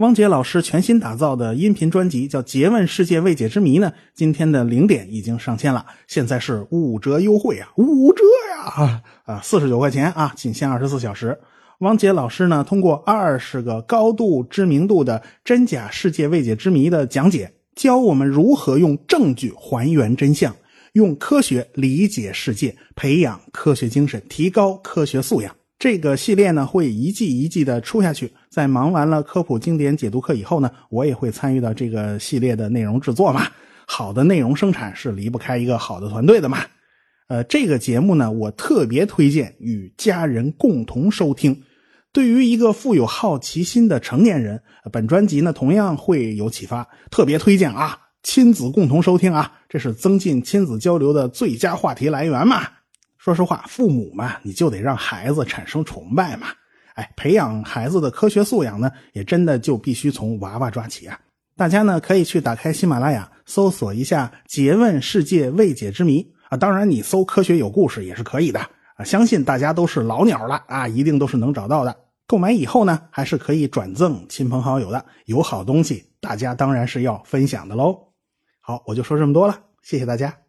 汪杰老师全新打造的音频专辑叫《诘问世界未解之谜》呢，今天的零点已经上线了，现在是五折优惠啊，五折呀啊啊，四十九块钱啊，仅限二十四小时。汪杰老师呢，通过二十个高度知名度的真假世界未解之谜的讲解，教我们如何用证据还原真相，用科学理解世界，培养科学精神，提高科学素养。这个系列呢会一季一季的出下去，在忙完了科普经典解读课以后呢，我也会参与到这个系列的内容制作嘛。好的内容生产是离不开一个好的团队的嘛。呃，这个节目呢，我特别推荐与家人共同收听。对于一个富有好奇心的成年人，本专辑呢同样会有启发，特别推荐啊，亲子共同收听啊，这是增进亲子交流的最佳话题来源嘛。说实话，父母嘛，你就得让孩子产生崇拜嘛。哎，培养孩子的科学素养呢，也真的就必须从娃娃抓起啊。大家呢可以去打开喜马拉雅，搜索一下《诘问世界未解之谜》啊。当然，你搜“科学有故事”也是可以的啊。相信大家都是老鸟了啊，一定都是能找到的。购买以后呢，还是可以转赠亲朋好友的。有好东西，大家当然是要分享的喽。好，我就说这么多了，谢谢大家。